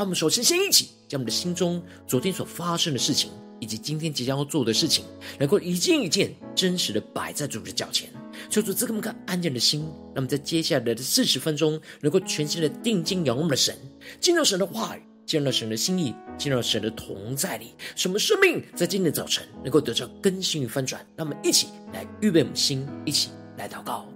让我们首先先一起将我们的心中昨天所发生的事情，以及今天即将要做的事情，能够一件一件真实的摆在主的脚前。求主赐给我们个安静的心，让我们在接下来的四十分钟，能够全心的定睛仰望我们的神，进入神的话语，进入神的心意，进入神的同在里，什么生命在今天早晨能够得到更新与翻转。让我们一起来预备我们心，一起来祷告。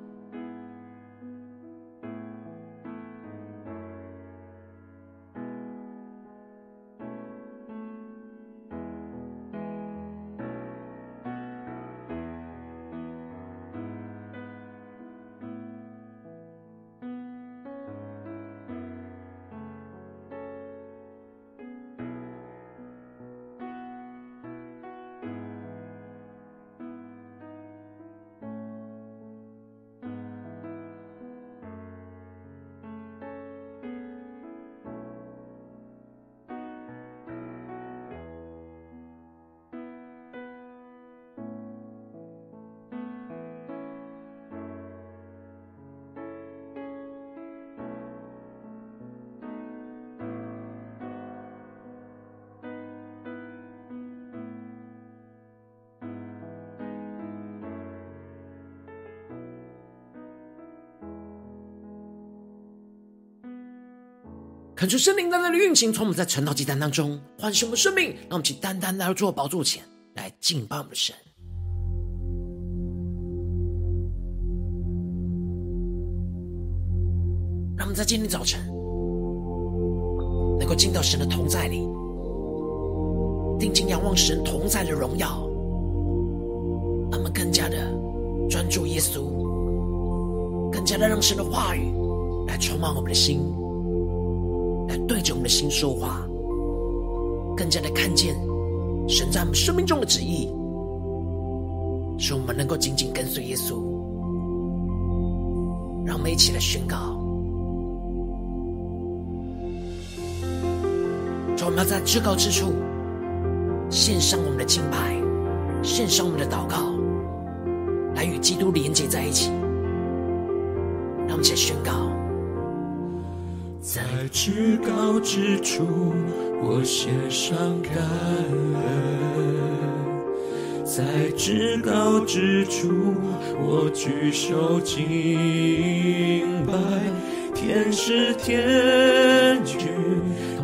恳求圣灵在那里运行，从我们在晨祷祭坛当中唤醒我们生命，让我们去单单来到主的宝座前来敬拜我们的神。让我们在今天早晨能够进到神的同在里，定睛仰望神同在的荣耀，让我们更加的专注耶稣，更加的让神的话语来充满我们的心。们的心说话，更加的看见神在我们生命中的旨意，使我们能够紧紧跟随耶稣。让我们一起来宣告：让我们在至高之处献上我们的敬拜，献上我们的祷告，来与基督连接在一起。让我们一起来宣告。在至高之处，我献上感恩；在至高之处，我举手敬拜。天使天军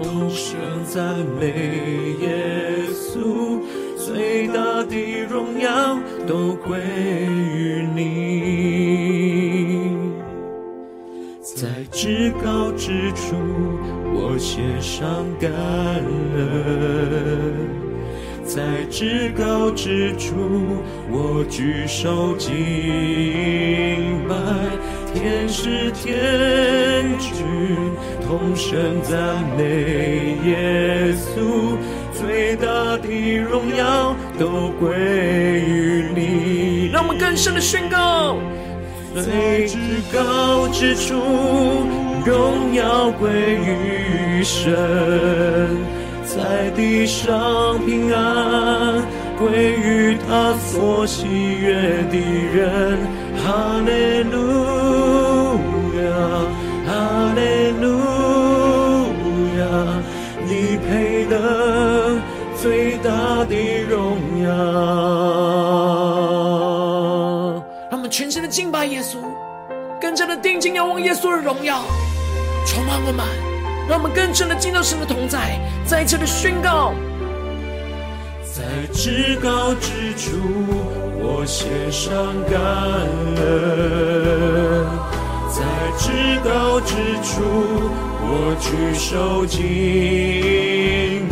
同声赞美耶稣，最大的荣耀都归于你。至高之处，我献上感恩；在至高之处，我举手敬拜。天使天君同声赞美耶稣，最大的荣耀都归于你。让我们更深的宣告。最至高之处，荣耀归于神；在地上平安归于他所喜悦的人。哈利路亚，哈利路亚，你配得最大的荣耀。全身的敬拜耶稣，更加的定睛仰望耶稣的荣耀，充满我们，让我们更深的进到神的同在，再一次的宣告：在至高之处，我献上感恩；在至高之处，我举手敬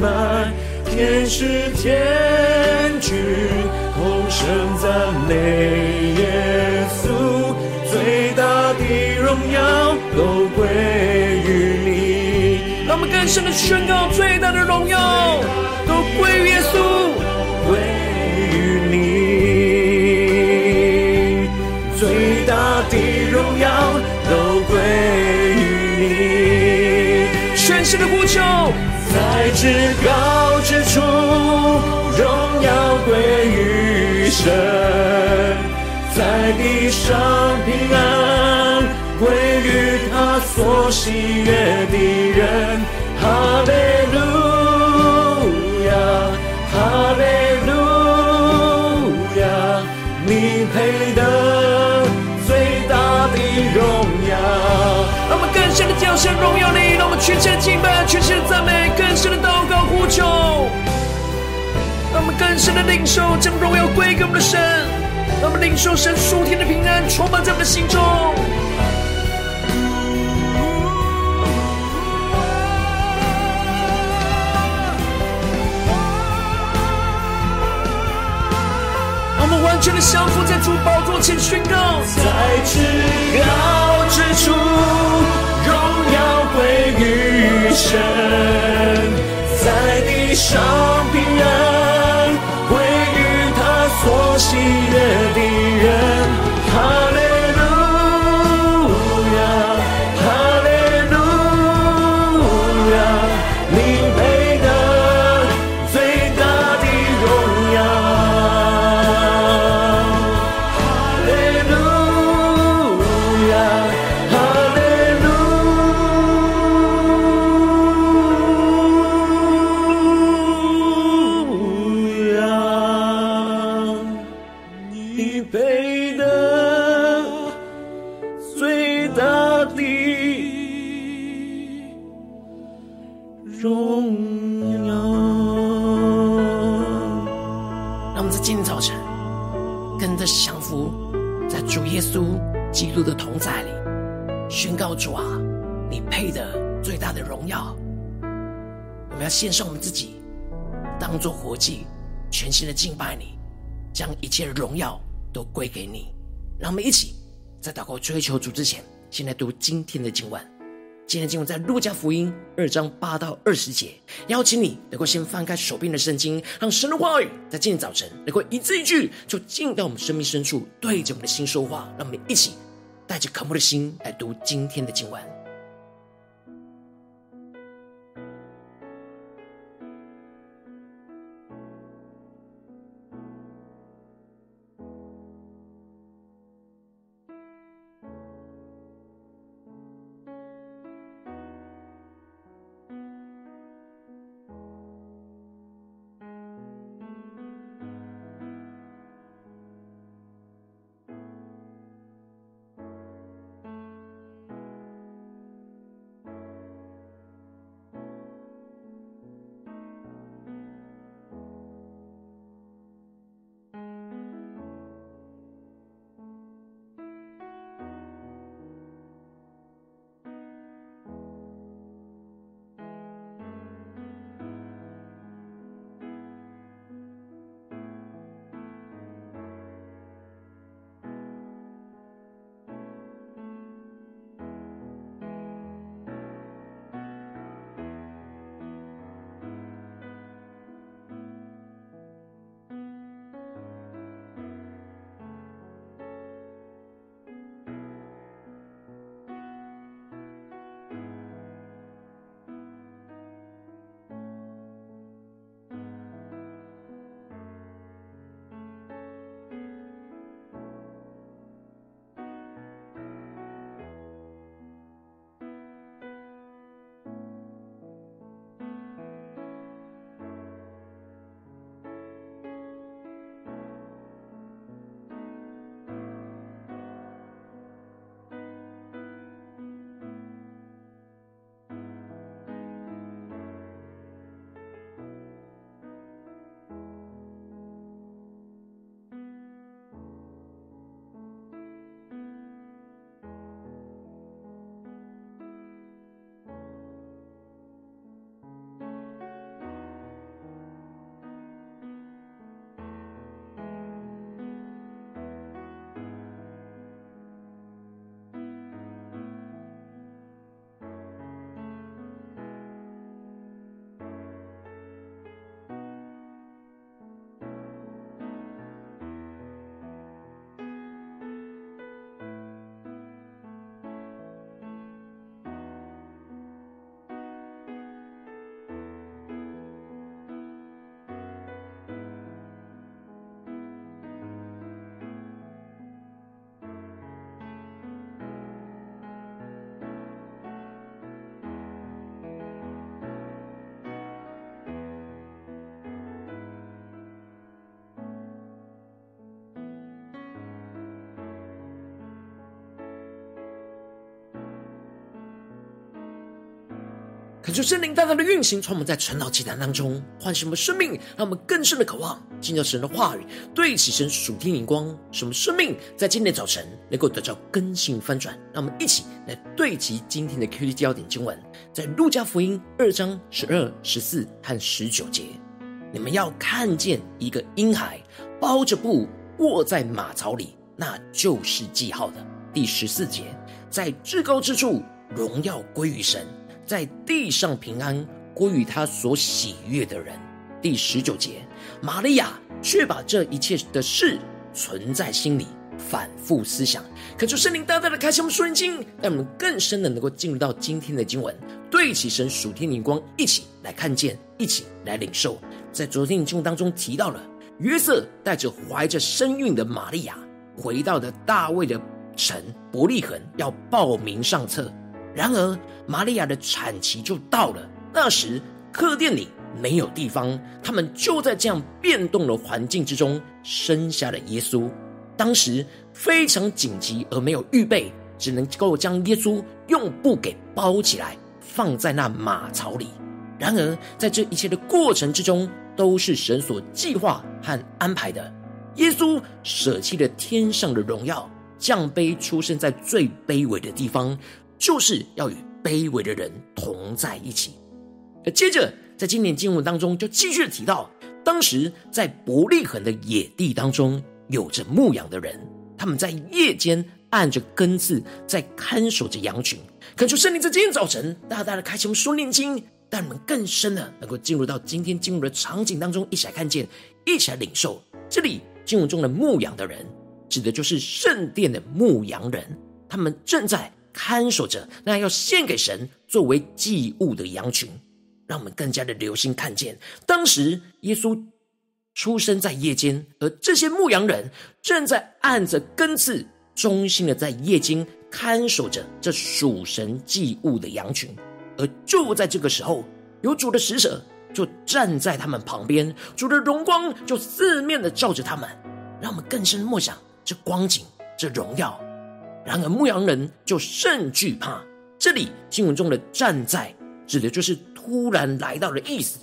拜。天使天军同声赞美耶稣，最大的荣耀都归于你。让我们更深的宣告：最大的荣耀都归于耶稣，至高之处，荣耀归于神；在地上平安归于他所喜悦的人。哈利路亚，哈利路亚，你配更深的叫声荣耀你，让我们全心的敬拜，全心的赞美，更深的祷告呼求。让我们更深的领受，将荣耀归给我们的神。让我们领受神属天的平安，充满在我们的心中。让我们完全的降服在主宝座前宣告，在至高之处，荣耀归于神；在地上平安切的荣耀都归给你。让我们一起在祷告追求主之前，先来读今天的经文。今天的经文在路加福音二章八到二十节。邀请你能够先翻开手边的圣经，让神的话语在今天早晨能够一字一句，就进到我们生命深处，对着我们的心说话。让我们一起带着渴慕的心来读今天的经文。恳求圣灵大大的运行，从我们在晨祷祈祷当中唤醒我们生命，让我们更深的渴望进入神的话语，对齐神属天灵光，什么生命在今天早晨能够得到更新翻转。让我们一起来对齐今天的 QD 焦点经文，在路加福音二章十二、十四和十九节。你们要看见一个婴孩包着布卧在马槽里，那就是记号的。第十四节，在至高之处荣耀归于神。在地上平安归于他所喜悦的人。第十九节，玛利亚却把这一切的事存在心里，反复思想。恳求圣灵大大的开启我们属灵经，让我们更深的能够进入到今天的经文，对起神属天灵光，一起来看见，一起来领受。在昨天的经文当中提到了约瑟带着怀着身孕的玛利亚，回到了大卫的城伯利恒，要报名上册。然而，玛利亚的产期就到了。那时，客店里没有地方，他们就在这样变动的环境之中生下了耶稣。当时非常紧急而没有预备，只能够将耶稣用布给包起来，放在那马槽里。然而，在这一切的过程之中，都是神所计划和安排的。耶稣舍弃了天上的荣耀，降卑出生在最卑微的地方。就是要与卑微的人同在一起。而接着，在今年经文当中，就继续提到，当时在伯利恒的野地当中，有着牧羊的人，他们在夜间按着更次，在看守着羊群。恳求圣灵在今天早晨，大大的开启我们属灵经，让我们更深的能够进入到今天经文的场景当中，一起来看见，一起来领受。这里经文中的牧羊的人，指的就是圣殿的牧羊人，他们正在。看守着那要献给神作为祭物的羊群，让我们更加的留心看见，当时耶稣出生在夜间，而这些牧羊人正在按着根刺，忠心的在夜间看守着这属神祭物的羊群。而就在这个时候，有主的使者就站在他们旁边，主的荣光就四面的照着他们，让我们更深默想这光景，这荣耀。然而牧羊人就甚惧怕。这里经文中的“站在”指的就是突然来到的意思。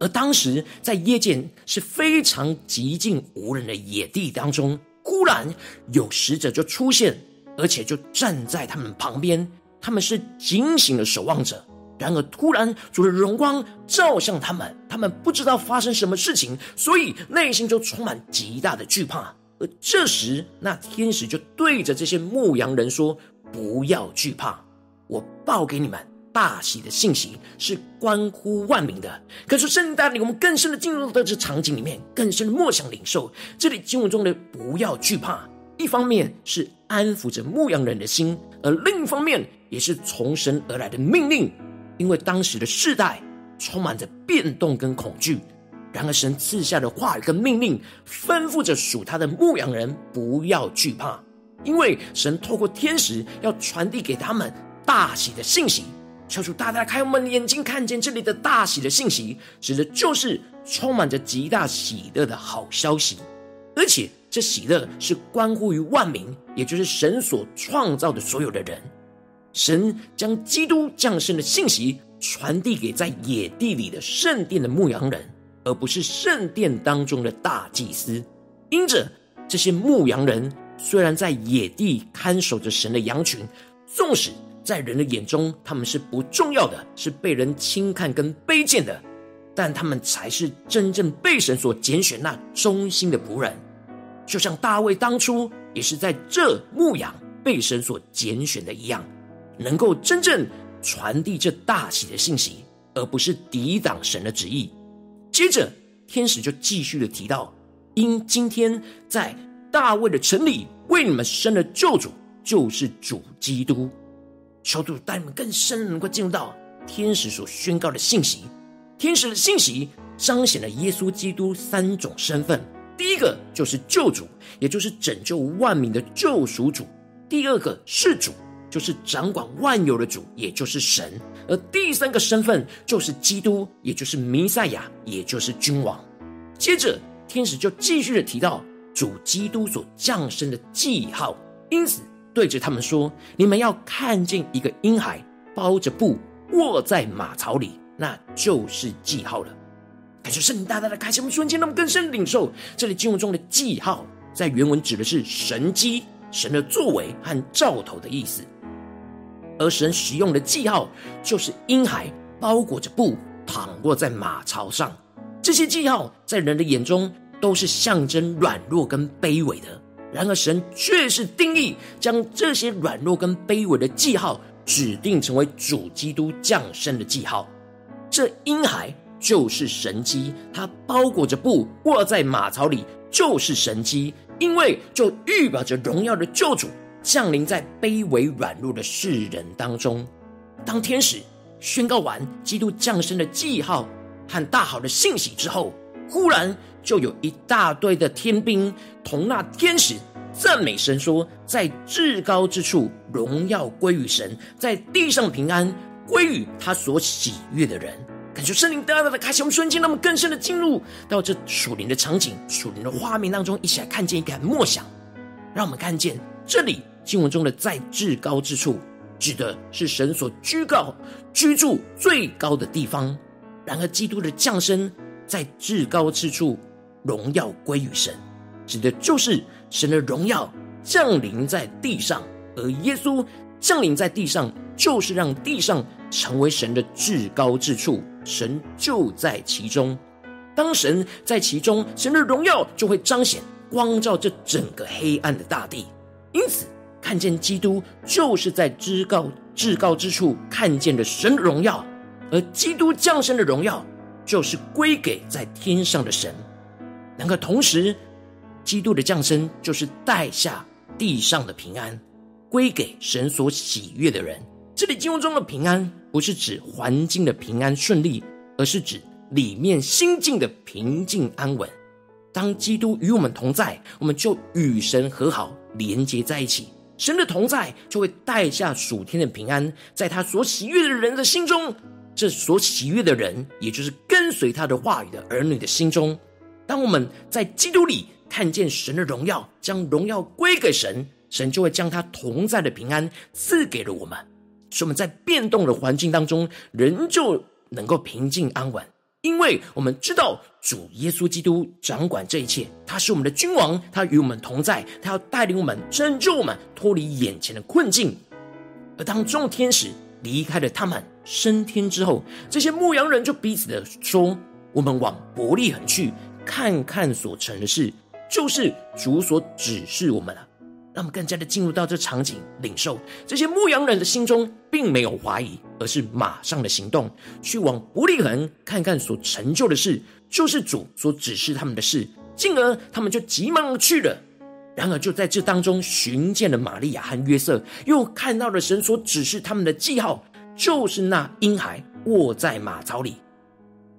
而当时在夜间是非常寂静无人的野地当中，忽然有使者就出现，而且就站在他们旁边。他们是警醒的守望者。然而突然主的荣光照向他们，他们不知道发生什么事情，所以内心就充满极大的惧怕。而这时，那天使就对着这些牧羊人说：“不要惧怕，我报给你们大喜的信息，是关乎万民的。”可是圣灵带领我们更深的进入到这场景里面，更深的默想领受。这里经文中的“不要惧怕”，一方面是安抚着牧羊人的心，而另一方面也是从神而来的命令，因为当时的世代充满着变动跟恐惧。然而，神赐下的话语跟命令，吩咐着属他的牧羊人不要惧怕，因为神透过天使要传递给他们大喜的信息。求主大大开我们的眼睛，看见这里的大喜的信息，指的就是充满着极大喜乐的好消息，而且这喜乐是关乎于万民，也就是神所创造的所有的人。神将基督降生的信息传递给在野地里的圣殿的牧羊人。而不是圣殿当中的大祭司，因着这些牧羊人虽然在野地看守着神的羊群，纵使在人的眼中他们是不重要的，是被人轻看跟卑贱的，但他们才是真正被神所拣选那忠心的仆人。就像大卫当初也是在这牧羊被神所拣选的一样，能够真正传递这大喜的信息，而不是抵挡神的旨意。接着，天使就继续的提到，因今天在大卫的城里为你们生了救主，就是主基督。求主带你们更深能够进入到天使所宣告的信息。天使的信息彰显了耶稣基督三种身份：第一个就是救主，也就是拯救万民的救赎主；第二个是主。就是掌管万有的主，也就是神；而第三个身份就是基督，也就是弥赛亚，也就是君王。接着，天使就继续的提到主基督所降生的记号，因此对着他们说：“你们要看见一个婴孩包着布卧在马槽里，那就是记号了。感谢圣灵大大的开启我们瞬间，让我们更深领受这里经文中的记号，在原文指的是神迹、神的作为和兆头的意思。而神使用的记号，就是婴孩包裹着布躺卧在马槽上。这些记号在人的眼中都是象征软弱跟卑微的，然而神却是定义将这些软弱跟卑微的记号指定成为主基督降生的记号。这婴孩就是神机，他包裹着布卧在马槽里就是神机，因为就预表着荣耀的救主。降临在卑微软弱的世人当中。当天使宣告完基督降生的记号和大好的信息之后，忽然就有一大堆的天兵同那天使赞美神，说：“在至高之处荣耀归于神，在地上平安归于他所喜悦的人。”感觉圣灵大大的开启我们瞬间，那么更深的进入到这属灵的场景、属灵的画面当中，一起来看见、一个默想，让我们看见这里。经文中的在至高之处，指的是神所居高、居住最高的地方。然而，基督的降生在至高之处，荣耀归于神，指的就是神的荣耀降临在地上。而耶稣降临在地上，就是让地上成为神的至高之处，神就在其中。当神在其中，神的荣耀就会彰显，光照这整个黑暗的大地。因此，看见基督，就是在至高至高之处看见的神的荣耀，而基督降生的荣耀，就是归给在天上的神。能够同时，基督的降生就是带下地上的平安，归给神所喜悦的人。这里经文中的平安，不是指环境的平安顺利，而是指里面心境的平静安稳。当基督与我们同在，我们就与神和好，连接在一起。神的同在就会带下属天的平安，在他所喜悦的人的心中，这所喜悦的人，也就是跟随他的话语的儿女的心中。当我们在基督里看见神的荣耀，将荣耀归给神，神就会将他同在的平安赐给了我们，使我们在变动的环境当中，仍旧能够平静安稳。因为我们知道主耶稣基督掌管这一切，他是我们的君王，他与我们同在，他要带领我们、拯救我们脱离眼前的困境。而当众天使离开了他们升天之后，这些牧羊人就彼此的说：“我们往伯利恒去，看看所成的事，就是主所指示我们了。”让我们更加的进入到这场景，领受这些牧羊人的心中并没有怀疑，而是马上的行动，去往伯利恒看看所成就的事，就是主所指示他们的事。进而他们就急忙去了。然而就在这当中，寻见了玛利亚和约瑟，又看到了神所指示他们的记号，就是那婴孩卧在马槽里。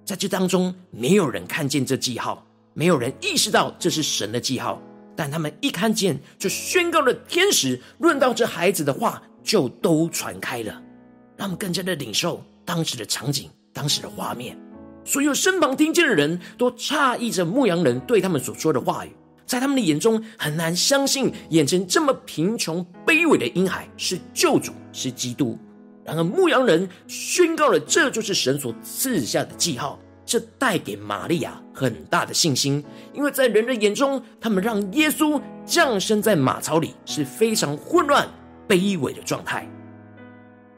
在这当中，没有人看见这记号，没有人意识到这是神的记号。但他们一看见，就宣告了天使论到这孩子的话，就都传开了，让我们更加的领受当时的场景、当时的画面。所有身旁听见的人都诧异着牧羊人对他们所说的话语，在他们的眼中很难相信，眼前这么贫穷卑微的婴孩是救主，是基督。然而牧羊人宣告了，这就是神所赐下的记号。这带给玛利亚很大的信心，因为在人的眼中，他们让耶稣降生在马槽里是非常混乱、卑微的状态。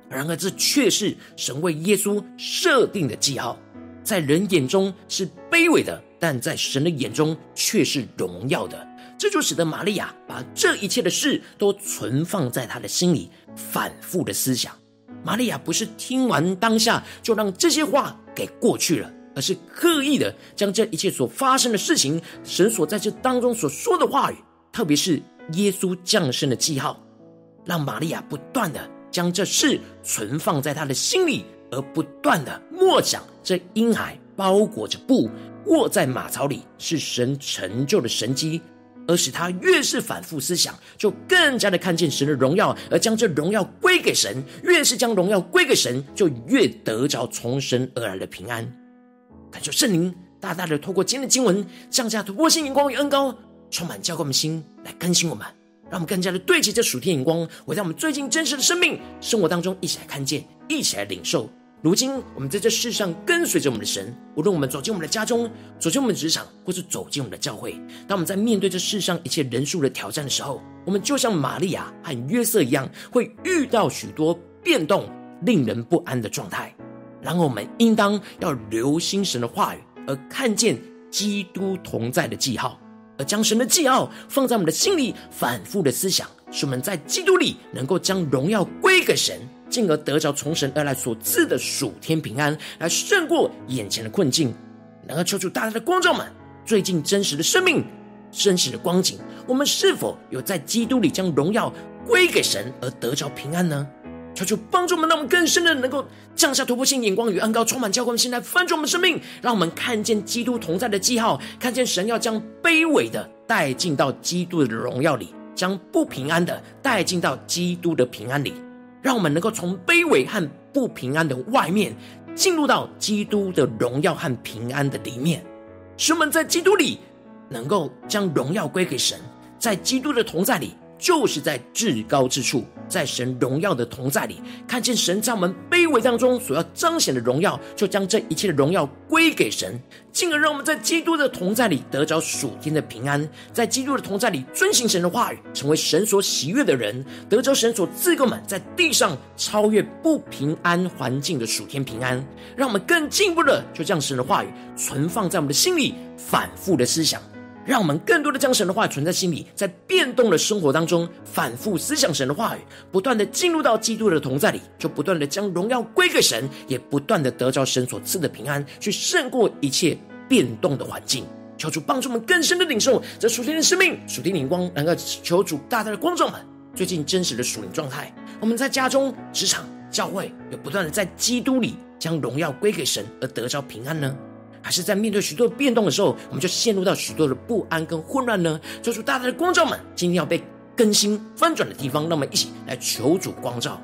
然而，这却是神为耶稣设定的记号，在人眼中是卑微的，但在神的眼中却是荣耀的。这就使得玛利亚把这一切的事都存放在他的心里，反复的思想。玛利亚不是听完当下就让这些话给过去了。而是刻意的将这一切所发生的事情，神所在这当中所说的话语，特别是耶稣降生的记号，让玛利亚不断的将这事存放在他的心里，而不断的默想这婴孩包裹着布卧在马槽里是神成就的神迹，而使他越是反复思想，就更加的看见神的荣耀，而将这荣耀归给神，越是将荣耀归给神，就越得着从神而来的平安。感受圣灵大大的透过今天的经文降下突破性眼光与恩膏，充满教灌我们心，来更新我们，让我们更加的对齐这属天眼光，回到我们最近真实的生命生活当中，一起来看见，一起来领受。如今我们在这世上跟随着我们的神，无论我们走进我们的家中，走进我们的职场，或是走进我们的教会，当我们在面对这世上一切人数的挑战的时候，我们就像玛利亚和约瑟一样，会遇到许多变动、令人不安的状态。然后我们应当要留心神的话语，而看见基督同在的记号，而将神的记号放在我们的心里，反复的思想。使我们在基督里能够将荣耀归给神，进而得着从神而来所赐的属天平安，来胜过眼前的困境。能够求主大大的光照们，最近真实的生命、真实的光景，我们是否有在基督里将荣耀归给神而得着平安呢？求主帮助我们，让我们更深的能够降下突破性眼光与恩膏，充满教会的心来翻转我们生命，让我们看见基督同在的记号，看见神要将卑微的带进到基督的荣耀里。将不平安的带进到基督的平安里，让我们能够从卑微和不平安的外面，进入到基督的荣耀和平安的里面，使我们在基督里能够将荣耀归给神，在基督的同在里。就是在至高之处，在神荣耀的同在里，看见神在我们卑微当中所要彰显的荣耀，就将这一切的荣耀归给神，进而让我们在基督的同在里得着属天的平安，在基督的同在里遵行神的话语，成为神所喜悦的人，得着神所赐给我们在地上超越不平安环境的属天平安，让我们更进一步的就将神的话语存放在我们的心里，反复的思想。让我们更多的将神的话存在心里，在变动的生活当中反复思想神的话语，不断的进入到基督的同在里，就不断的将荣耀归给神，也不断的得着神所赐的平安，去胜过一切变动的环境。求主帮助我们更深的领受这属天的生命、属天的灵光，能够求主大大的光照们最近真实的属灵状态。我们在家中、职场、教会，有不断的在基督里将荣耀归给神而得着平安呢？还是在面对许多变动的时候，我们就陷入到许多的不安跟混乱呢？求主大大的光照们，今天要被更新翻转的地方，让我们一起来求主光照。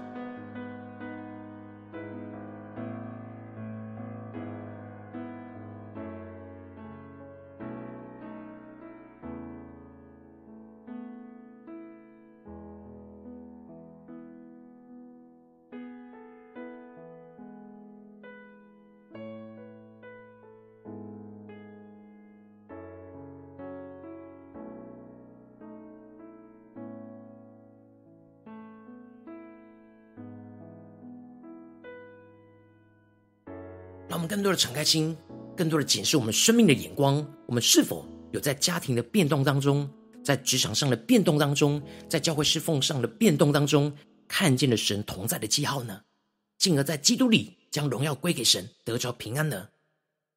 让我们更多的敞开心，更多的检视我们生命的眼光。我们是否有在家庭的变动当中，在职场上的变动当中，在教会侍奉上的变动当中，看见了神同在的记号呢？进而在基督里将荣耀归给神，得着平安呢？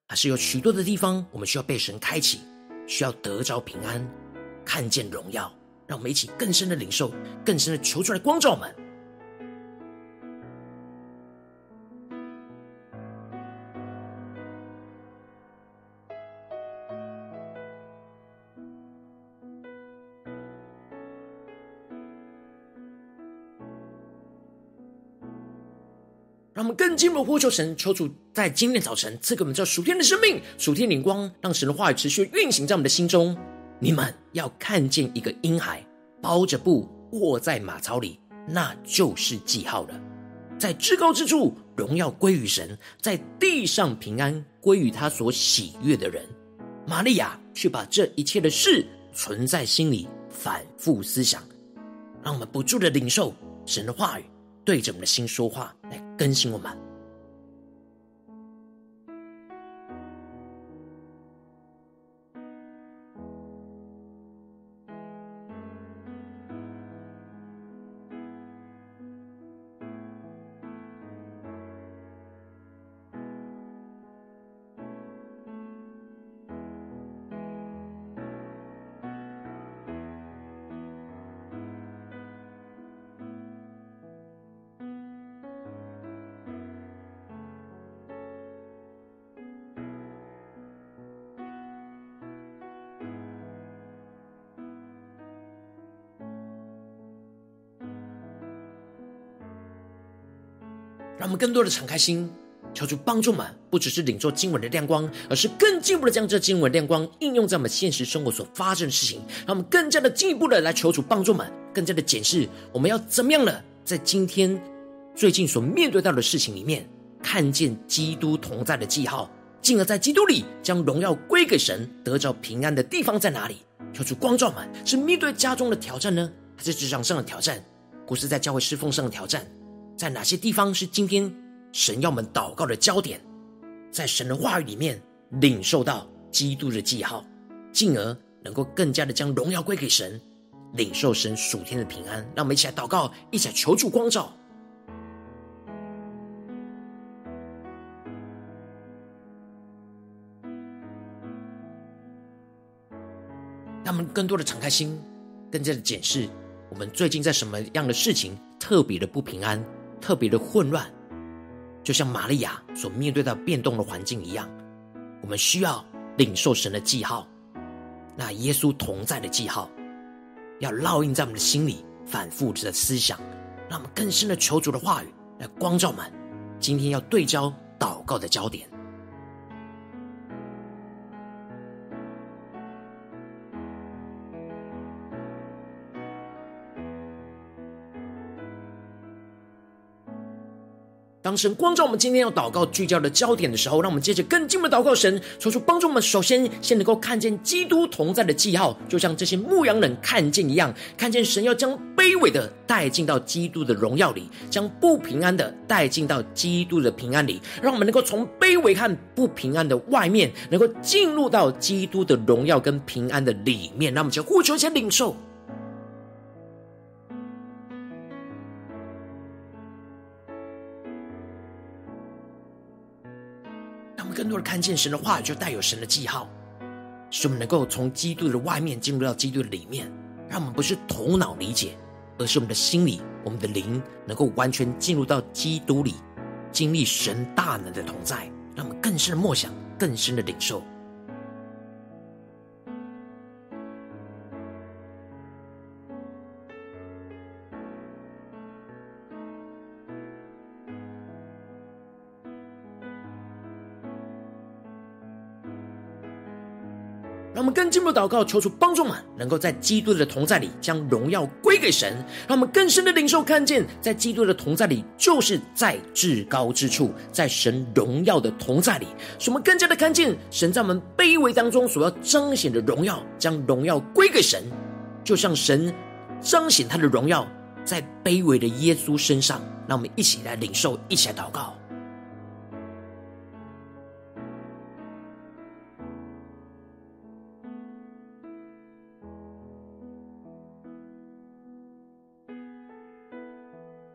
还是有许多的地方，我们需要被神开启，需要得着平安，看见荣耀？让我们一起更深的领受，更深的求出来光照我们。更进一步呼求神，求主在今天早晨赐给我们这属天的生命、属天灵光，让神的话语持续运行在我们的心中。你们要看见一个婴孩包着布卧在马槽里，那就是记号了。在至高之处，荣耀归于神；在地上，平安归于他所喜悦的人。玛利亚却把这一切的事存在心里，反复思想。让我们不住的领受神的话语。对着我们的心说话，来更新我们。让我们更多的敞开心，求主帮助们，不只是领受经文的亮光，而是更进一步的将这经文亮光应用在我们现实生活所发生的事情。让我们更加的进一步的来求主帮助们，更加的检视我们要怎么样呢？在今天最近所面对到的事情里面，看见基督同在的记号，进而在基督里将荣耀归给神，得着平安的地方在哪里？求主光照们，是面对家中的挑战呢，还是职场上的挑战，或是在教会侍奉上的挑战？在哪些地方是今天神要我们祷告的焦点？在神的话语里面领受到基督的记号，进而能够更加的将荣耀归给神，领受神属天的平安。让我们一起来祷告，一起来求助光照。让我们更多的敞开心，更加的检视我们最近在什么样的事情特别的不平安，特别的混乱。就像玛利亚所面对到变动的环境一样，我们需要领受神的记号，那耶稣同在的记号，要烙印在我们的心里，反复着的思想，让我们更深的求主的话语来光照我们。今天要对焦祷告的焦点。当神光照我们今天要祷告聚焦的焦点的时候，让我们接着更进一步祷告神，求主帮助我们。首先，先能够看见基督同在的记号，就像这些牧羊人看见一样，看见神要将卑微的带进到基督的荣耀里，将不平安的带进到基督的平安里，让我们能够从卑微和不平安的外面，能够进入到基督的荣耀跟平安的里面。让我们就呼求，先领受。更多的看见神的话语，就带有神的记号，使我们能够从基督的外面进入到基督的里面，让我们不是头脑理解，而是我们的心里、我们的灵能够完全进入到基督里，经历神大能的同在，让我们更深的默想、更深的领受。进一步祷告，求主帮助我们，能够在基督的同在里将荣耀归给神。让我们更深的领受看见，在基督的同在里，就是在至高之处，在神荣耀的同在里，使我们更加的看见神在我们卑微当中所要彰显的荣耀，将荣耀归给神，就像神彰显他的荣耀在卑微的耶稣身上。让我们一起来领受，一起来祷告。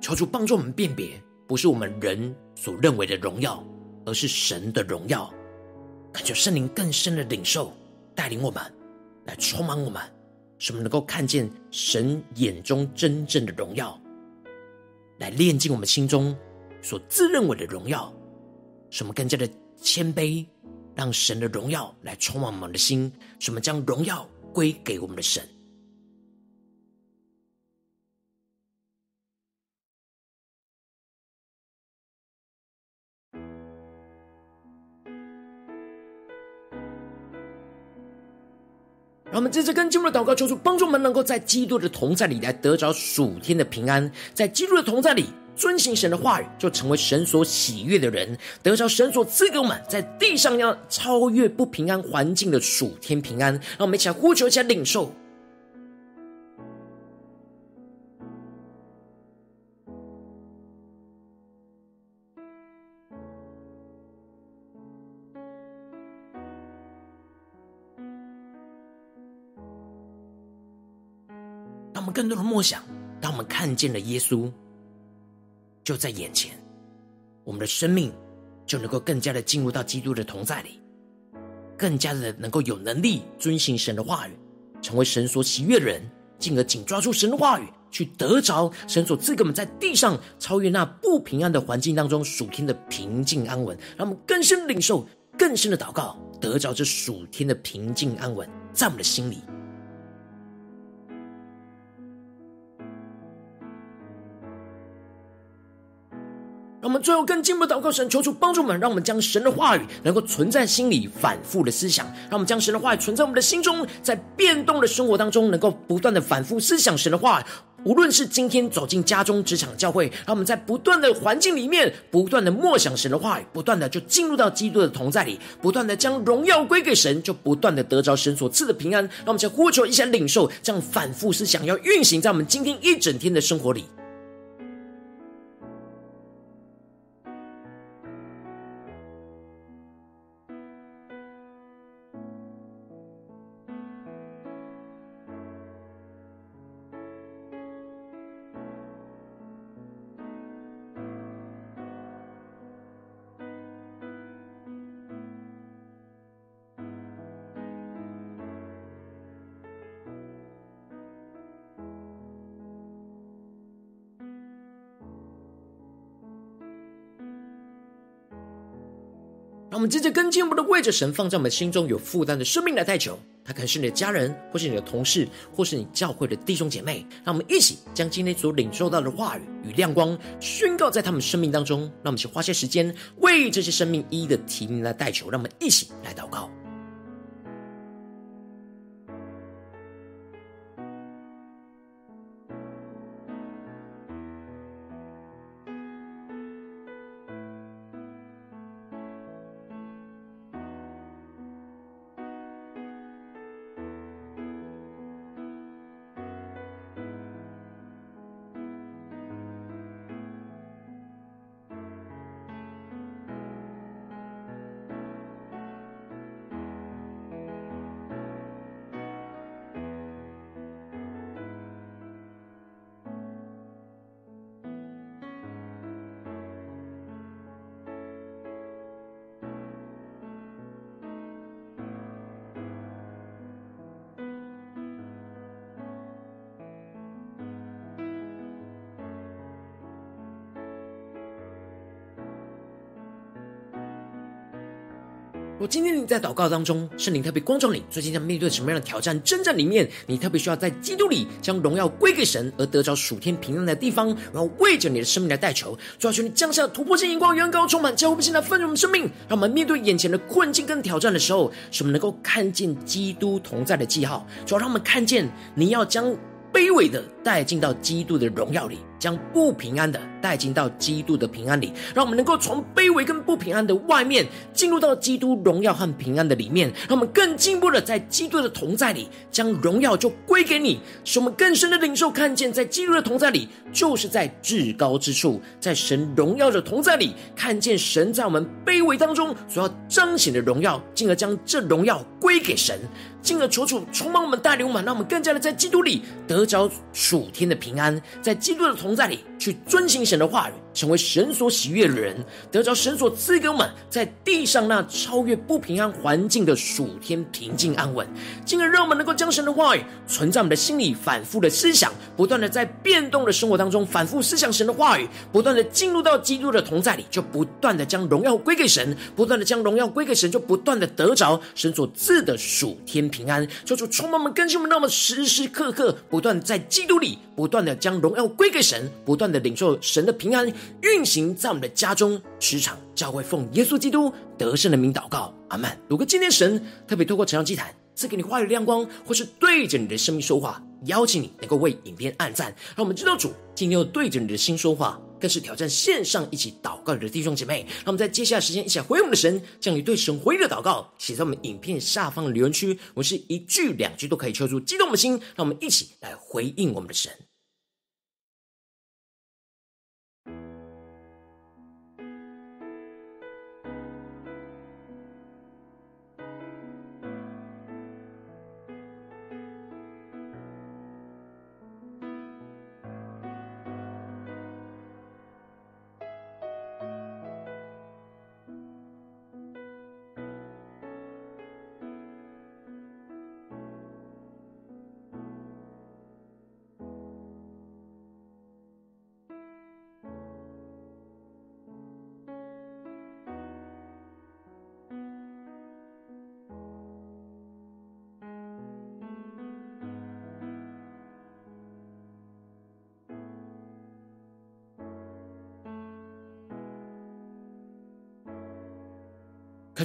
求主帮助我们辨别，不是我们人所认为的荣耀，而是神的荣耀。恳求圣灵更深的领受，带领我们，来充满我们，使我们能够看见神眼中真正的荣耀，来炼净我们心中所自认为的荣耀，使我们更加的谦卑，让神的荣耀来充满我们的心，使我们将荣耀归给我们的神。我们这次跟进入的祷告，求主帮助我们，能够在基督的同在里来得着属天的平安，在基督的同在里遵行神的话语，就成为神所喜悦的人，得着神所赐给我们在地上要超越不平安环境的属天平安。让我们一起来呼求，一起来领受。更多的默想，当我们看见了耶稣就在眼前，我们的生命就能够更加的进入到基督的同在里，更加的能够有能力遵行神的话语，成为神所喜悦的人，进而紧抓住神的话语，去得着神所赐给我们在地上超越那不平安的环境当中属天的平静安稳。让我们更深领受，更深的祷告，得着这属天的平静安稳在我们的心里。我们最后更进一步祷告神，求主帮助我们，让我们将神的话语能够存在心里，反复的思想。让我们将神的话语存在我们的心中，在变动的生活当中，能够不断的反复思想神的话，无论是今天走进家中、职场、教会，让我们在不断的环境里面，不断的默想神的话语，不断的就进入到基督的同在里，不断的将荣耀归给神，就不断的得着神所赐的平安。让我们在呼求一下领受，这样反复思想要运行在我们今天一整天的生活里。直接跟进我们的为着神放在我们心中有负担的生命来代求，他可能是你的家人，或是你的同事，或是你教会的弟兄姐妹。让我们一起将今天所领受到的话语与亮光宣告在他们生命当中。让我们去花些时间为这些生命一一的提名来代求。让我们一起来祷告。今天你在祷告当中，圣灵特别光照你，最近在面对什么样的挑战、征战里面，你特别需要在基督里将荣耀归给神，而得着属天平安的地方，然后为着你的生命来代求，主要求你降下突破性眼光，远高充满，教会不信来丰盛我们生命，让我们面对眼前的困境跟挑战的时候，使我们能够看见基督同在的记号，主要让我们看见你要将卑微的带进到基督的荣耀里。将不平安的带进到基督的平安里，让我们能够从卑微跟不平安的外面进入到基督荣耀和平安的里面，让我们更进一步的在基督的同在里，将荣耀就归给你，使我们更深的领受看见，在基督的同在里，就是在至高之处，在神荣耀的同在里，看见神在我们卑微当中所要彰显的荣耀，进而将这荣耀归给神，进而求主充满我们带领我们，让我们更加的在基督里得着属天的平安，在基督的同。在里去遵行神的话语。成为神所喜悦的人，得着神所赐给我们在地上那超越不平安环境的属天平静安稳，进而让我们能够将神的话语存在我们的心里，反复的思想，不断的在变动的生活当中反复思想神的话语，不断的进入到基督的同在里，就不断的将荣耀归给神，不断的将荣耀归给神，就不断的得着神所赐的属天平安。求主充满我们，更新我们，让我们时时刻刻不断在基督里，不断的将荣耀归给神，不断的领受神的平安。运行在我们的家中、职场、教会，奉耶稣基督得胜的名祷告，阿门。如果今天神特别透过晨祷祭坛赐给你话语亮光，或是对着你的生命说话，邀请你能够为影片按赞，让我们知道主今天又对着你的心说话，更是挑战线上一起祷告的弟兄姐妹。让我们在接下来时间一起来回应我们的神，将你对神回应的祷告写在我们影片下方的留言区，我们是一句两句都可以敲出激动的心，让我们一起来回应我们的神。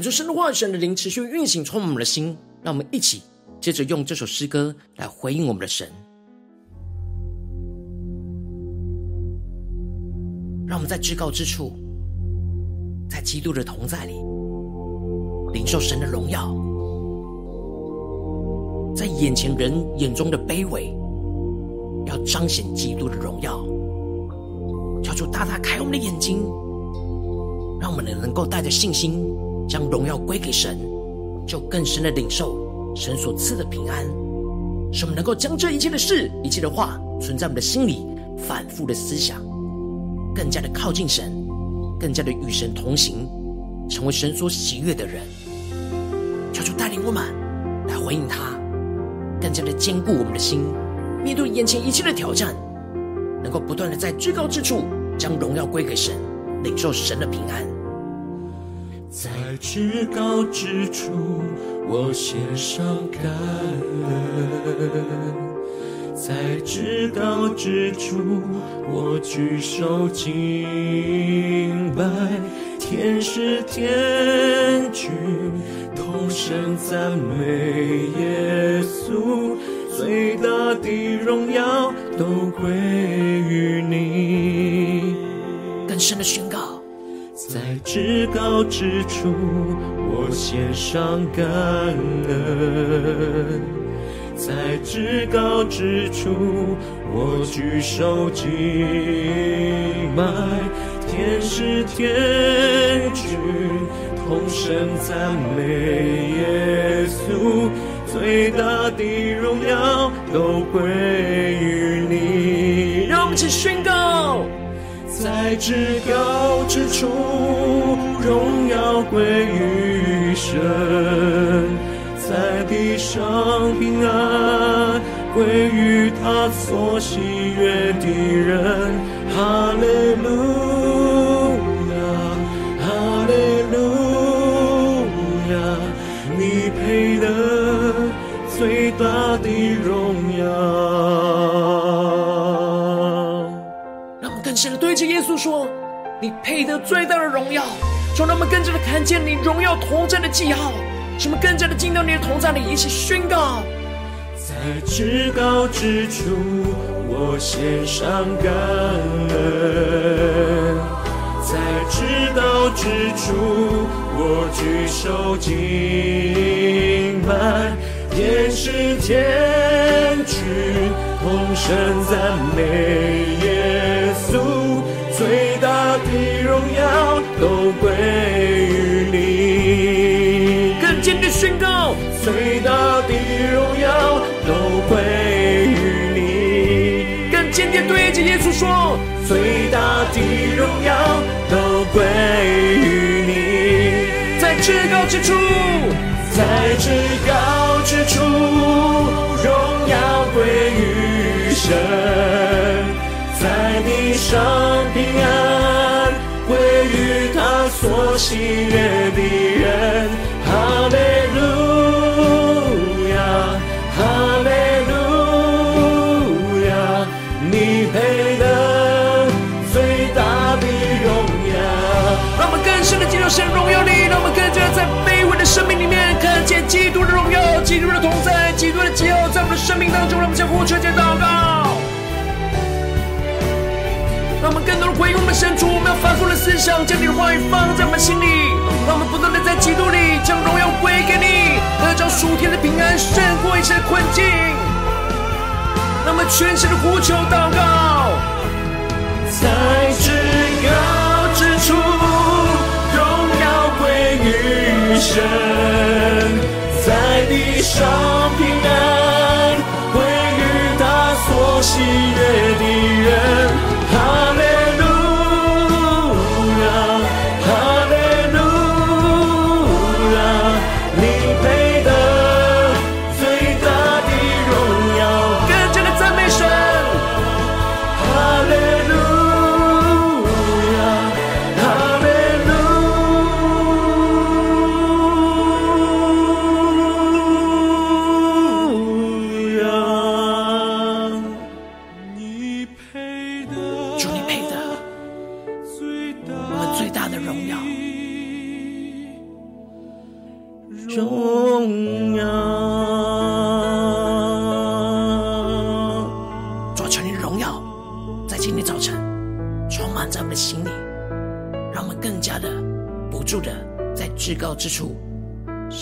恳求神的话语、神的灵持续运行，充满我们的心。让我们一起接着用这首诗歌来回应我们的神。让我们在至高之处，在基督的同在里，领受神的荣耀，在眼前人眼中的卑微，要彰显基督的荣耀。求主大大开我们的眼睛，让我们能够带着信心，将荣耀归给神，就更深的领受神所赐的平安，使我们能够将这一切的事、一切的话，存在我们的心里，反复的思想，更加的靠近神，更加的与神同行，成为神所喜悦的人。求主带领我们来回应他，更加的坚固我们的心，面对眼前一切的挑战，能够不断的在最高之处将荣耀归给神，领受神的平安。在至高之处，我献上感恩。在至高之处，我举手敬拜，天使天军同声赞美耶稣，最大的荣耀都归于你。更深的宣告，在至高之处，我献上感恩。在至高之处，我举手敬拜，天使天军同声赞美耶稣，最大的荣耀都归于你。让我们一起宣告，在至高之处，荣耀归于神。在地上平安归于他所喜悦的人，哈利路让我们更深的对着耶稣说：“你配得最大的荣耀。”让我们更加的看见你荣耀同在的记号。使我们更加的进到你的同在里，一起宣告。在至高之处，我献上感恩；在至高之处，我举手敬拜。天使天军同声赞美耶稣，荣耀都归于你。更坚定宣告，最大的荣耀都归于你。更坚定对着耶稣说，最大的荣耀都归于你。在至高之处，在至高之处，喜悦的人。哈利路亚，哈利路亚，你配得最大的荣耀。让我们更深的进入神荣耀里，让我们更加在卑微的生命里面看见基督的荣耀、基督的同在、基督的记号在我们的生命当中。让我们向呼求、祷告。更多的回应我们深处，我们要反复的思想，将你的话语放在我们心里。让我们不断的在基督里将荣耀归给你，得着属天的平安，胜过一切困境。那么全心的呼求祷告，在至高之处，荣耀归于神，在地上平安归于他所喜悦的人。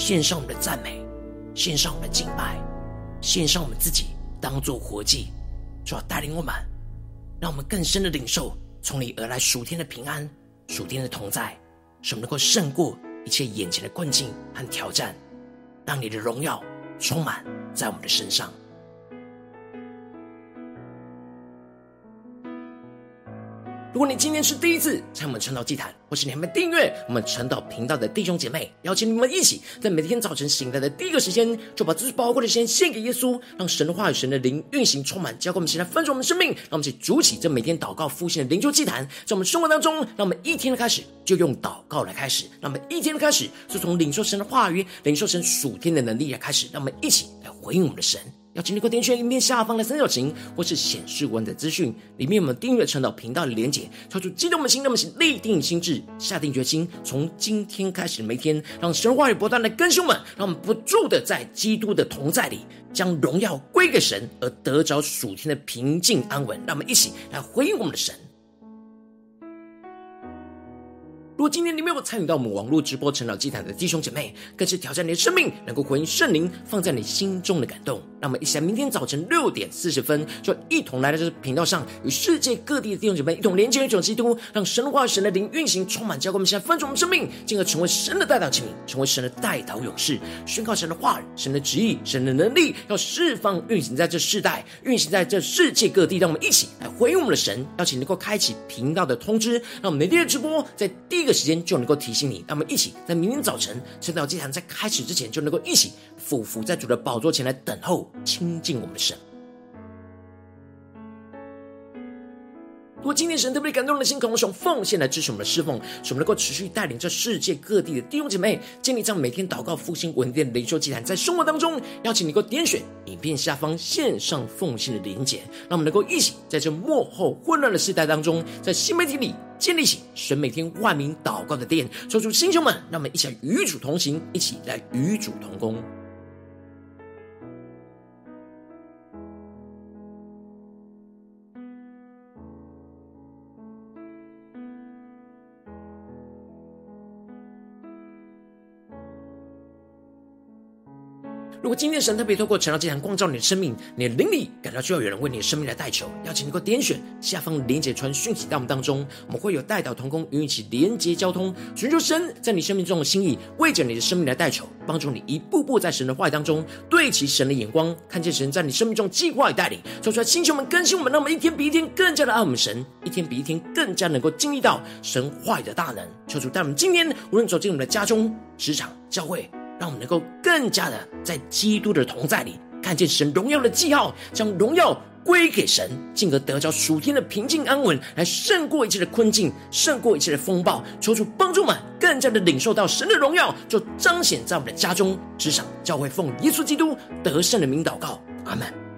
献上我们的赞美，献上我们的敬拜，献上我们自己当做活祭，主要带领我们，让我们更深的领受从你而来属天的平安、属天的同在，使我们能够胜过一切眼前的困境和挑战，让你的荣耀充满在我们的身上。如果你今天是第一次参与我们晨祷祭坛，或是你还没订阅我们晨祷频道的弟兄姐妹，邀请你们一起在每天早晨醒来的第一个时间，就把最宝贵的时间献给耶稣，让神的话语、神的灵运行充满，交给我们，现在分盛我们生命，让我们一起筑起这每天祷告复兴的灵修祭坛，在我们生活当中，让我们一天的开始就用祷告来开始，让我们一天的开始就从领受神的话语、领受神属天的能力来开始，让我们一起来回应我们的神。要请你给我点选影片下方的三角形，或是显示文的资讯，里面我们订阅陈祷频道的连结，超出激动的心，那么请立定心志，下定决心，从今天开始每天，让神话语不断的更新我们，让我们不住的在基督的同在里，将荣耀归给神，而得着属天的平静安稳。让我们一起来回应我们的神。如果今天你没有参与到我们网络直播晨祷祭坛的弟兄姐妹，更是挑战你的生命，能够回应圣灵放在你心中的感动。那我们一起在明天早晨六点四十分，就一同来到这个频道上，与世界各地的弟兄姐妹一同连接、一种基督，让神话、神的灵运行，充满，教给我们现在分盛我们生命，进而成为神的代祷器皿，成为神的代祷勇士，宣告神的话语、神的旨意、神的能力，要释放运行在这世代，运行在这世界各地。让我们一起来回应我们的神，邀请能够开启频道的通知，让我们每天的直播在第一个。时间就能够提醒你，让我们一起在明天早晨晨祷祭坛在开始之前，就能够一起俯伏在主的宝座前来等候亲近我们的神。如果今天神特别感动的心，渴望用奉献来支持我们的侍奉，使我们能够持续带领这世界各地的弟兄姐妹建立这样每天祷告复兴稳定的灵修祭坛，在生活当中，邀请你能够点选影片下方线上奉献的连结，让我们能够一起在这幕后混乱的时代当中，在新媒体里建立起神每天万名祷告的殿。说出弟兄们，让我们一起来与主同行，一起来与主同工。今天神特别透过晨祷祭坛光照你的生命，你的灵里感到需要有人为你的生命来代求，邀请你能够点选下方连结传讯息到我们当中，我们会有代祷同工与你一起连结交通，寻求神在你生命中的心意，为着你的生命来代求，帮助你一步步在神的话语当中对齐神的眼光，看见神在你生命中计划与带领，说出来，星球们更新我们，让我们一天比一天更加的爱我们神，一天比一天更加能够经历到神话语的大能。求主带我们今天无论走进我们的家中、职场、教会。让我们能够更加的在基督的同在里，看见神荣耀的记号，将荣耀归给神，进而得着属天的平静安稳，来胜过一切的困境，胜过一切的风暴。求主帮助们，更加的领受到神的荣耀，就彰显在我们的家中、职场、教会，奉耶稣基督得胜的名祷告，阿门。